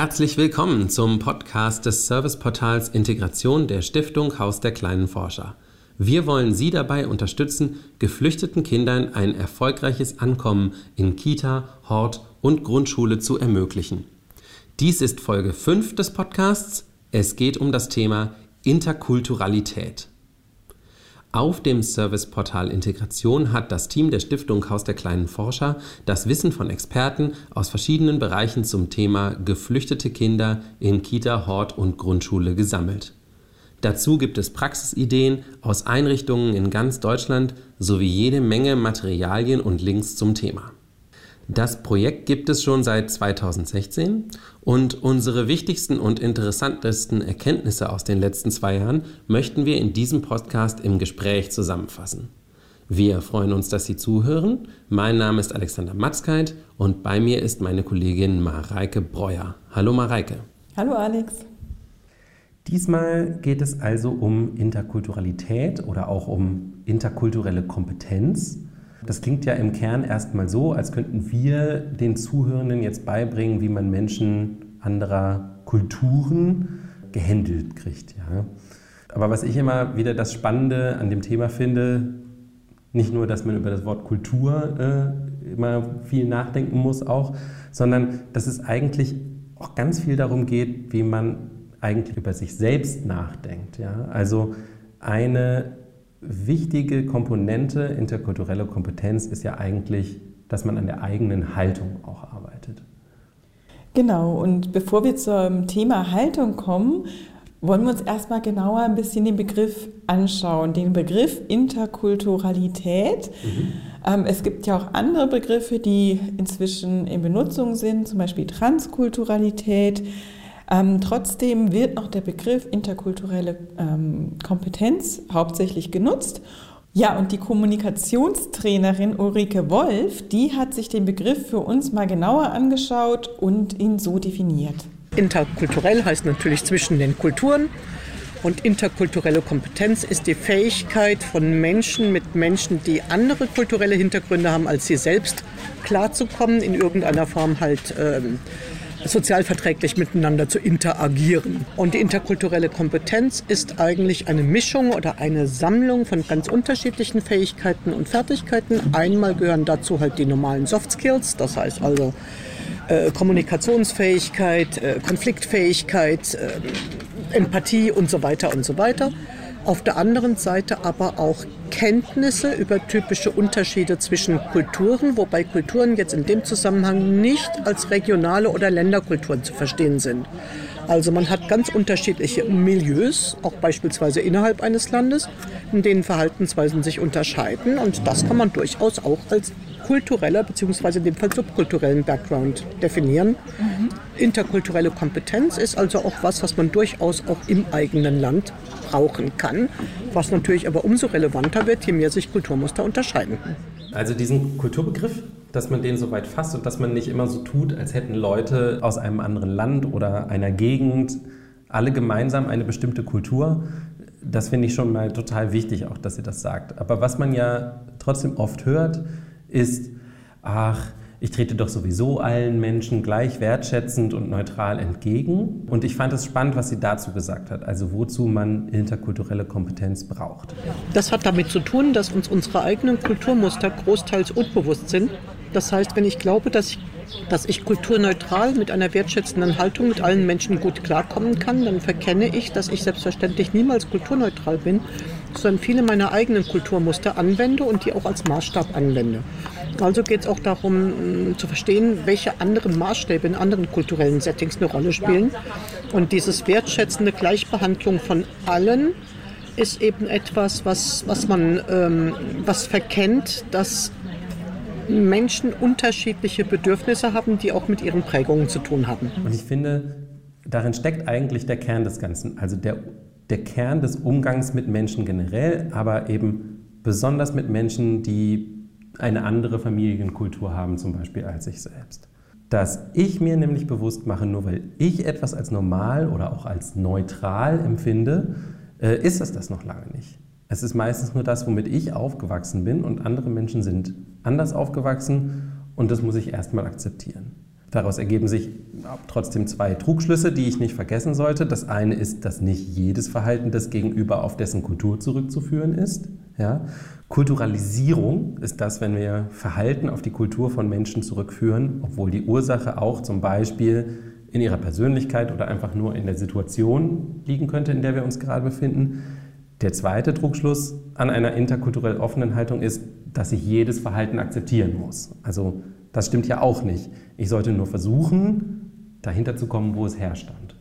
Herzlich willkommen zum Podcast des Serviceportals Integration der Stiftung Haus der kleinen Forscher. Wir wollen Sie dabei unterstützen, geflüchteten Kindern ein erfolgreiches Ankommen in Kita, Hort und Grundschule zu ermöglichen. Dies ist Folge 5 des Podcasts. Es geht um das Thema Interkulturalität. Auf dem Serviceportal Integration hat das Team der Stiftung Haus der kleinen Forscher das Wissen von Experten aus verschiedenen Bereichen zum Thema geflüchtete Kinder in Kita, Hort und Grundschule gesammelt. Dazu gibt es Praxisideen aus Einrichtungen in ganz Deutschland sowie jede Menge Materialien und Links zum Thema. Das Projekt gibt es schon seit 2016 und unsere wichtigsten und interessantesten Erkenntnisse aus den letzten zwei Jahren möchten wir in diesem Podcast im Gespräch zusammenfassen. Wir freuen uns, dass Sie zuhören. Mein Name ist Alexander Matzkeit und bei mir ist meine Kollegin Mareike Breuer. Hallo Mareike. Hallo Alex. Diesmal geht es also um Interkulturalität oder auch um interkulturelle Kompetenz. Das klingt ja im Kern erstmal so, als könnten wir den Zuhörenden jetzt beibringen, wie man Menschen anderer Kulturen gehandelt kriegt. Ja. Aber was ich immer wieder das Spannende an dem Thema finde, nicht nur, dass man über das Wort Kultur äh, immer viel nachdenken muss auch, sondern dass es eigentlich auch ganz viel darum geht, wie man eigentlich über sich selbst nachdenkt. Ja. Also eine wichtige Komponente interkultureller Kompetenz ist ja eigentlich, dass man an der eigenen Haltung auch arbeitet. Genau, und bevor wir zum Thema Haltung kommen, wollen wir uns erstmal genauer ein bisschen den Begriff anschauen, den Begriff Interkulturalität. Mhm. Ähm, es gibt ja auch andere Begriffe, die inzwischen in Benutzung sind, zum Beispiel Transkulturalität. Ähm, trotzdem wird noch der Begriff interkulturelle ähm, Kompetenz hauptsächlich genutzt. Ja, und die Kommunikationstrainerin Ulrike Wolf, die hat sich den Begriff für uns mal genauer angeschaut und ihn so definiert. Interkulturell heißt natürlich zwischen den Kulturen. Und interkulturelle Kompetenz ist die Fähigkeit von Menschen mit Menschen, die andere kulturelle Hintergründe haben als sie selbst, klarzukommen, in irgendeiner Form halt ähm, sozialverträglich miteinander zu interagieren. Und die interkulturelle Kompetenz ist eigentlich eine Mischung oder eine Sammlung von ganz unterschiedlichen Fähigkeiten und Fertigkeiten. Einmal gehören dazu halt die normalen Soft Skills, das heißt also äh, Kommunikationsfähigkeit, äh, Konfliktfähigkeit, äh, Empathie und so weiter und so weiter. Auf der anderen Seite aber auch Kenntnisse über typische Unterschiede zwischen Kulturen, wobei Kulturen jetzt in dem Zusammenhang nicht als regionale oder Länderkulturen zu verstehen sind. Also man hat ganz unterschiedliche Milieus, auch beispielsweise innerhalb eines Landes, in denen Verhaltensweisen sich unterscheiden und das kann man durchaus auch als kultureller bzw. in dem Fall subkulturellen Background definieren. Mhm. Interkulturelle Kompetenz ist also auch was, was man durchaus auch im eigenen Land brauchen kann, was natürlich aber umso relevanter wird, je mehr sich Kulturmuster unterscheiden. Also diesen Kulturbegriff, dass man den so weit fasst und dass man nicht immer so tut, als hätten Leute aus einem anderen Land oder einer Gegend alle gemeinsam eine bestimmte Kultur, das finde ich schon mal total wichtig, auch dass ihr das sagt. Aber was man ja trotzdem oft hört, ist, ach, ich trete doch sowieso allen Menschen gleich wertschätzend und neutral entgegen. Und ich fand es spannend, was sie dazu gesagt hat, also wozu man interkulturelle Kompetenz braucht. Das hat damit zu tun, dass uns unsere eigenen Kulturmuster großteils unbewusst sind. Das heißt, wenn ich glaube, dass ich, dass ich kulturneutral mit einer wertschätzenden Haltung mit allen Menschen gut klarkommen kann, dann verkenne ich, dass ich selbstverständlich niemals kulturneutral bin, sondern viele meiner eigenen Kulturmuster anwende und die auch als Maßstab anwende. Also geht es auch darum zu verstehen, welche anderen Maßstäbe in anderen kulturellen Settings eine Rolle spielen. Und dieses wertschätzende Gleichbehandlung von allen ist eben etwas, was, was man ähm, was verkennt, dass Menschen unterschiedliche Bedürfnisse haben, die auch mit ihren Prägungen zu tun haben. Und ich finde, darin steckt eigentlich der Kern des Ganzen. Also der, der Kern des Umgangs mit Menschen generell, aber eben besonders mit Menschen, die eine andere Familienkultur haben, zum Beispiel als ich selbst. Dass ich mir nämlich bewusst mache, nur weil ich etwas als normal oder auch als neutral empfinde, ist es das noch lange nicht. Es ist meistens nur das, womit ich aufgewachsen bin und andere Menschen sind anders aufgewachsen und das muss ich erstmal akzeptieren. Daraus ergeben sich trotzdem zwei Trugschlüsse, die ich nicht vergessen sollte. Das eine ist, dass nicht jedes Verhalten des Gegenüber auf dessen Kultur zurückzuführen ist. Ja? Kulturalisierung ist das, wenn wir Verhalten auf die Kultur von Menschen zurückführen, obwohl die Ursache auch zum Beispiel in ihrer Persönlichkeit oder einfach nur in der Situation liegen könnte, in der wir uns gerade befinden. Der zweite Trugschluss an einer interkulturell offenen Haltung ist, dass ich jedes Verhalten akzeptieren muss. Also das stimmt ja auch nicht. Ich sollte nur versuchen, dahinter zu kommen, wo es herstand.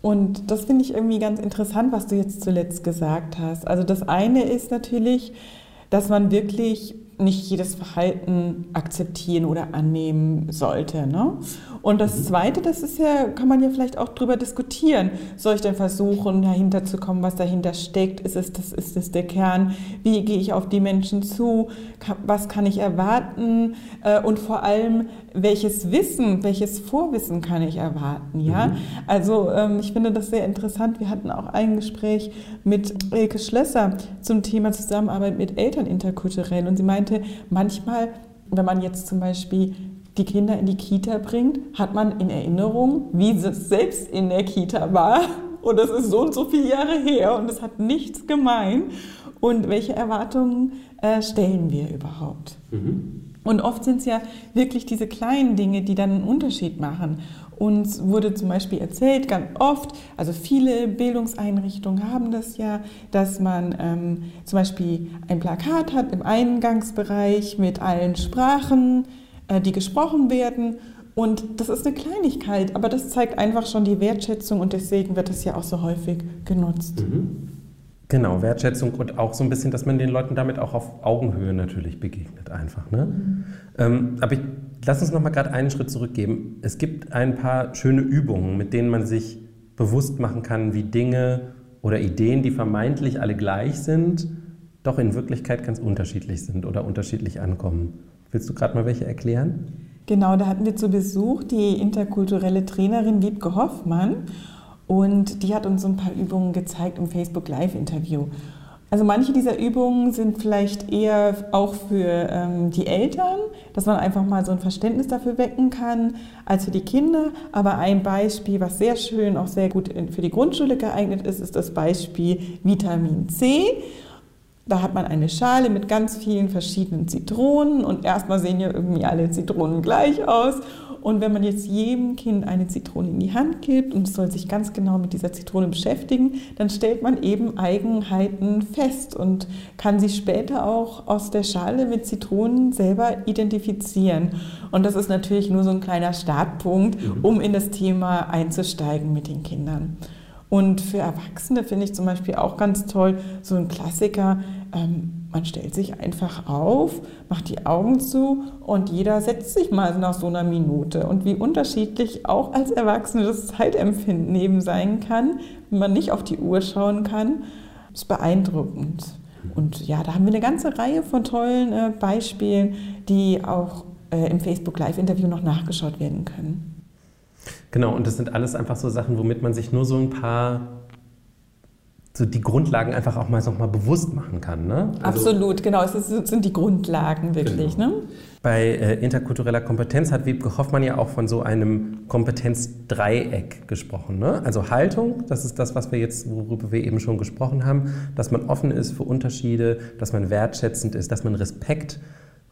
Und das finde ich irgendwie ganz interessant, was du jetzt zuletzt gesagt hast. Also das eine ist natürlich, dass man wirklich nicht jedes Verhalten akzeptieren oder annehmen sollte. Ne? Und das mhm. Zweite, das ist ja, kann man ja vielleicht auch drüber diskutieren. Soll ich denn versuchen, dahinter zu kommen, was dahinter steckt? Ist es, das, ist es der Kern? Wie gehe ich auf die Menschen zu? Was kann ich erwarten? Äh, und vor allem, welches Wissen, welches Vorwissen kann ich erwarten? Ja? Mhm. Also ähm, ich finde das sehr interessant. Wir hatten auch ein Gespräch mit Elke Schlösser zum Thema Zusammenarbeit mit Eltern interkulturell. Und sie meinte, manchmal, wenn man jetzt zum Beispiel die Kinder in die Kita bringt, hat man in Erinnerung, wie es selbst in der Kita war. Und das ist so und so viele Jahre her und es hat nichts gemein. Und welche Erwartungen äh, stellen wir überhaupt? Mhm. Und oft sind es ja wirklich diese kleinen Dinge, die dann einen Unterschied machen. Uns wurde zum Beispiel erzählt, ganz oft, also viele Bildungseinrichtungen haben das ja, dass man ähm, zum Beispiel ein Plakat hat im Eingangsbereich mit allen Sprachen, die gesprochen werden. Und das ist eine Kleinigkeit, aber das zeigt einfach schon die Wertschätzung und deswegen wird das ja auch so häufig genutzt. Mhm. Genau, Wertschätzung und auch so ein bisschen, dass man den Leuten damit auch auf Augenhöhe natürlich begegnet einfach. Ne? Mhm. Ähm, aber ich, lass uns noch mal gerade einen Schritt zurückgeben. Es gibt ein paar schöne Übungen, mit denen man sich bewusst machen kann, wie Dinge oder Ideen, die vermeintlich alle gleich sind, doch in Wirklichkeit ganz unterschiedlich sind oder unterschiedlich ankommen. Willst du gerade mal welche erklären? Genau, da hatten wir zu Besuch die interkulturelle Trainerin Wiebke Hoffmann. Und die hat uns so ein paar Übungen gezeigt im Facebook Live-Interview. Also manche dieser Übungen sind vielleicht eher auch für ähm, die Eltern, dass man einfach mal so ein Verständnis dafür wecken kann, als für die Kinder. Aber ein Beispiel, was sehr schön, auch sehr gut für die Grundschule geeignet ist, ist das Beispiel Vitamin C. Da hat man eine Schale mit ganz vielen verschiedenen Zitronen und erstmal sehen ja irgendwie alle Zitronen gleich aus. Und wenn man jetzt jedem Kind eine Zitrone in die Hand gibt und es soll sich ganz genau mit dieser Zitrone beschäftigen, dann stellt man eben Eigenheiten fest und kann sie später auch aus der Schale mit Zitronen selber identifizieren. Und das ist natürlich nur so ein kleiner Startpunkt, mhm. um in das Thema einzusteigen mit den Kindern. Und für Erwachsene finde ich zum Beispiel auch ganz toll, so ein Klassiker, ähm, man stellt sich einfach auf, macht die Augen zu und jeder setzt sich mal nach so einer Minute. Und wie unterschiedlich auch als Erwachsene das Zeitempfinden eben sein kann, wenn man nicht auf die Uhr schauen kann, ist beeindruckend. Und ja, da haben wir eine ganze Reihe von tollen äh, Beispielen, die auch äh, im Facebook Live-Interview noch nachgeschaut werden können. Genau, und das sind alles einfach so Sachen, womit man sich nur so ein paar so die Grundlagen einfach auch mal noch mal bewusst machen kann. Ne? Also, Absolut, genau. Es ist, sind die Grundlagen wirklich. Genau. Ne? Bei äh, interkultureller Kompetenz hat Wiebke Hoffmann ja auch von so einem Kompetenzdreieck gesprochen. Ne? Also Haltung, das ist das, was wir jetzt, worüber wir eben schon gesprochen haben, dass man offen ist für Unterschiede, dass man wertschätzend ist, dass man Respekt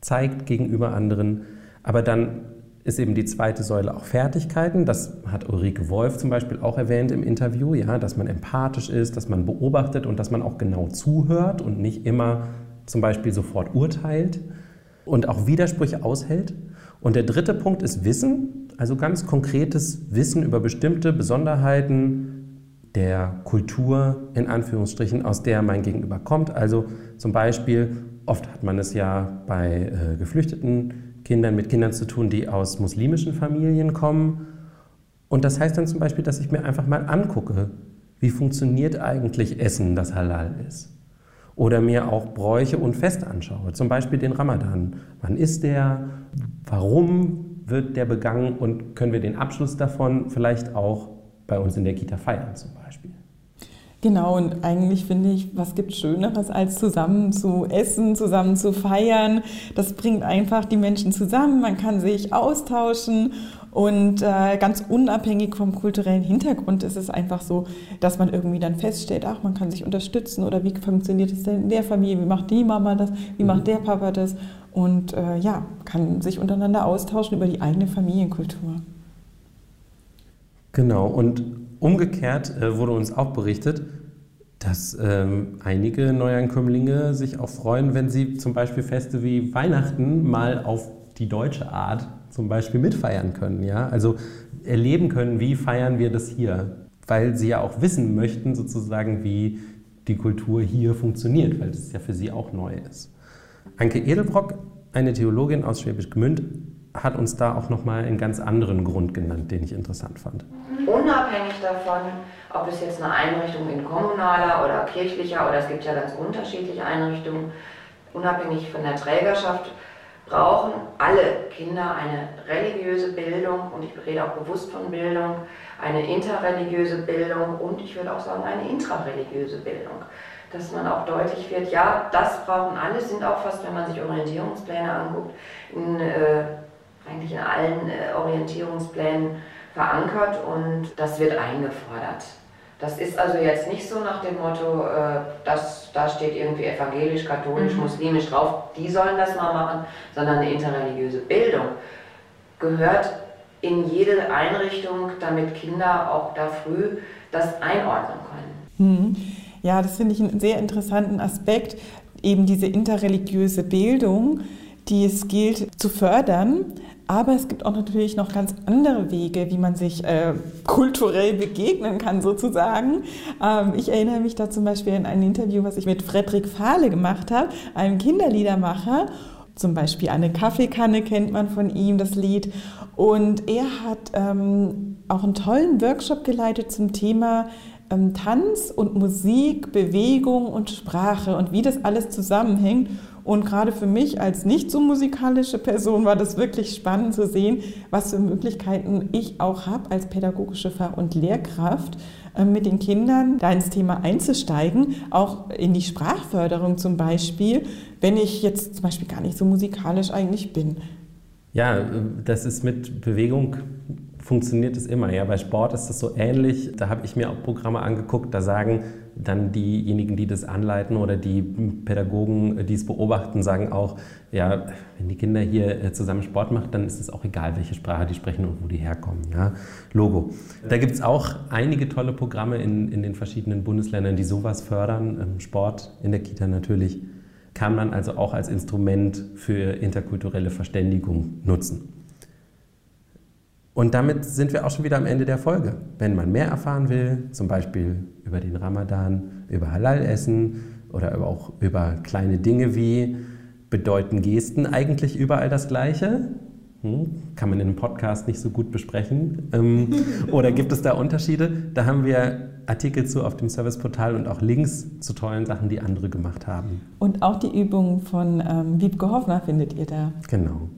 zeigt gegenüber anderen, aber dann ist eben die zweite Säule auch Fertigkeiten. Das hat Ulrike Wolf zum Beispiel auch erwähnt im Interview, ja, dass man empathisch ist, dass man beobachtet und dass man auch genau zuhört und nicht immer zum Beispiel sofort urteilt und auch Widersprüche aushält. Und der dritte Punkt ist Wissen, also ganz konkretes Wissen über bestimmte Besonderheiten der Kultur, in Anführungsstrichen, aus der mein Gegenüber kommt. Also zum Beispiel, oft hat man es ja bei äh, Geflüchteten Kindern mit Kindern zu tun, die aus muslimischen Familien kommen. Und das heißt dann zum Beispiel, dass ich mir einfach mal angucke, wie funktioniert eigentlich Essen, das halal ist. Oder mir auch Bräuche und Feste anschaue, zum Beispiel den Ramadan. Wann ist der? Warum wird der begangen? Und können wir den Abschluss davon vielleicht auch bei uns in der Kita feiern zum Beispiel? Genau, und eigentlich finde ich, was gibt Schöneres, als zusammen zu essen, zusammen zu feiern. Das bringt einfach die Menschen zusammen, man kann sich austauschen Und äh, ganz unabhängig vom kulturellen Hintergrund ist es einfach so, dass man irgendwie dann feststellt, ach, man kann sich unterstützen oder wie funktioniert es denn in der Familie, wie macht die Mama das, wie macht mhm. der Papa das und äh, ja, kann sich untereinander austauschen über die eigene Familienkultur. Genau, und umgekehrt äh, wurde uns auch berichtet, dass ähm, einige Neuankömmlinge sich auch freuen, wenn sie zum Beispiel Feste wie Weihnachten mal auf die deutsche Art zum Beispiel mitfeiern können. Ja? Also erleben können, wie feiern wir das hier, weil sie ja auch wissen möchten, sozusagen, wie die Kultur hier funktioniert, weil das ja für sie auch neu ist. Anke Edelbrock, eine Theologin aus Schwäbisch Gmünd, hat uns da auch nochmal einen ganz anderen Grund genannt, den ich interessant fand. Unabhängig davon, ob es jetzt eine Einrichtung in kommunaler oder kirchlicher oder es gibt ja ganz unterschiedliche Einrichtungen, unabhängig von der Trägerschaft, brauchen alle Kinder eine religiöse Bildung und ich rede auch bewusst von Bildung, eine interreligiöse Bildung und ich würde auch sagen eine intrareligiöse Bildung. Dass man auch deutlich wird, ja, das brauchen alle, sind auch fast, wenn man sich Orientierungspläne anguckt, in, äh, eigentlich in allen äh, Orientierungsplänen verankert und das wird eingefordert. Das ist also jetzt nicht so nach dem Motto, äh, das, da steht irgendwie evangelisch, katholisch, mhm. muslimisch drauf, die sollen das mal machen, sondern eine interreligiöse Bildung gehört in jede Einrichtung, damit Kinder auch da früh das einordnen können. Mhm. Ja, das finde ich einen sehr interessanten Aspekt, eben diese interreligiöse Bildung, die es gilt zu fördern. Aber es gibt auch natürlich noch ganz andere Wege, wie man sich äh, kulturell begegnen kann, sozusagen. Ähm, ich erinnere mich da zum Beispiel an ein Interview, was ich mit Frederik Fahle gemacht habe, einem Kinderliedermacher. Zum Beispiel eine Kaffeekanne kennt man von ihm, das Lied. Und er hat ähm, auch einen tollen Workshop geleitet zum Thema ähm, Tanz und Musik, Bewegung und Sprache und wie das alles zusammenhängt. Und gerade für mich als nicht so musikalische Person war das wirklich spannend zu sehen, was für Möglichkeiten ich auch habe als pädagogische Fach- und Lehrkraft äh, mit den Kindern da ins Thema einzusteigen, auch in die Sprachförderung zum Beispiel, wenn ich jetzt zum Beispiel gar nicht so musikalisch eigentlich bin. Ja, äh, das ist mit Bewegung funktioniert es immer. Ja, bei Sport ist das so ähnlich. Da habe ich mir auch Programme angeguckt, da sagen dann diejenigen, die das anleiten oder die Pädagogen, die es beobachten, sagen auch, ja, wenn die Kinder hier äh, zusammen Sport machen, dann ist es auch egal, welche Sprache die sprechen und wo die herkommen. Ja? Logo. Da gibt es auch einige tolle Programme in, in den verschiedenen Bundesländern, die sowas fördern. Ähm, Sport in der Kita natürlich kann man also auch als Instrument für interkulturelle Verständigung nutzen. Und damit sind wir auch schon wieder am Ende der Folge. Wenn man mehr erfahren will, zum Beispiel über den Ramadan, über Halal-Essen oder auch über kleine Dinge wie, bedeuten Gesten eigentlich überall das Gleiche? Hm, kann man in einem Podcast nicht so gut besprechen. Ähm, oder gibt es da Unterschiede? Da haben wir Artikel zu auf dem Serviceportal und auch Links zu tollen Sachen, die andere gemacht haben. Und auch die Übungen von ähm, Wiebke Hoffner findet ihr da. Genau.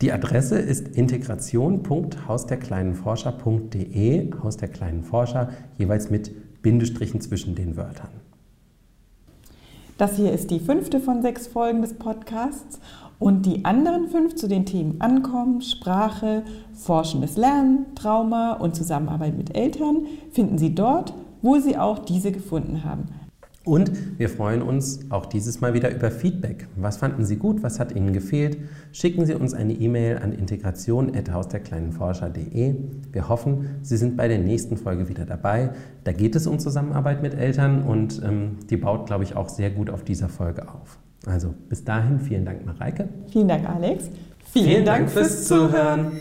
Die Adresse ist integration.hausderkleinenforscher.de, Haus der kleinen Forscher, jeweils mit Bindestrichen zwischen den Wörtern. Das hier ist die fünfte von sechs Folgen des Podcasts und die anderen fünf zu den Themen Ankommen, Sprache, forschendes Lernen, Trauma und Zusammenarbeit mit Eltern finden Sie dort, wo Sie auch diese gefunden haben. Und wir freuen uns auch dieses Mal wieder über Feedback. Was fanden Sie gut? Was hat Ihnen gefehlt? Schicken Sie uns eine E-Mail an integration.hausderkleinenforscher.de. Wir hoffen, Sie sind bei der nächsten Folge wieder dabei. Da geht es um Zusammenarbeit mit Eltern und ähm, die baut, glaube ich, auch sehr gut auf dieser Folge auf. Also bis dahin, vielen Dank, Mareike. Vielen Dank, Alex. Vielen, vielen Dank, Dank fürs Zuhören.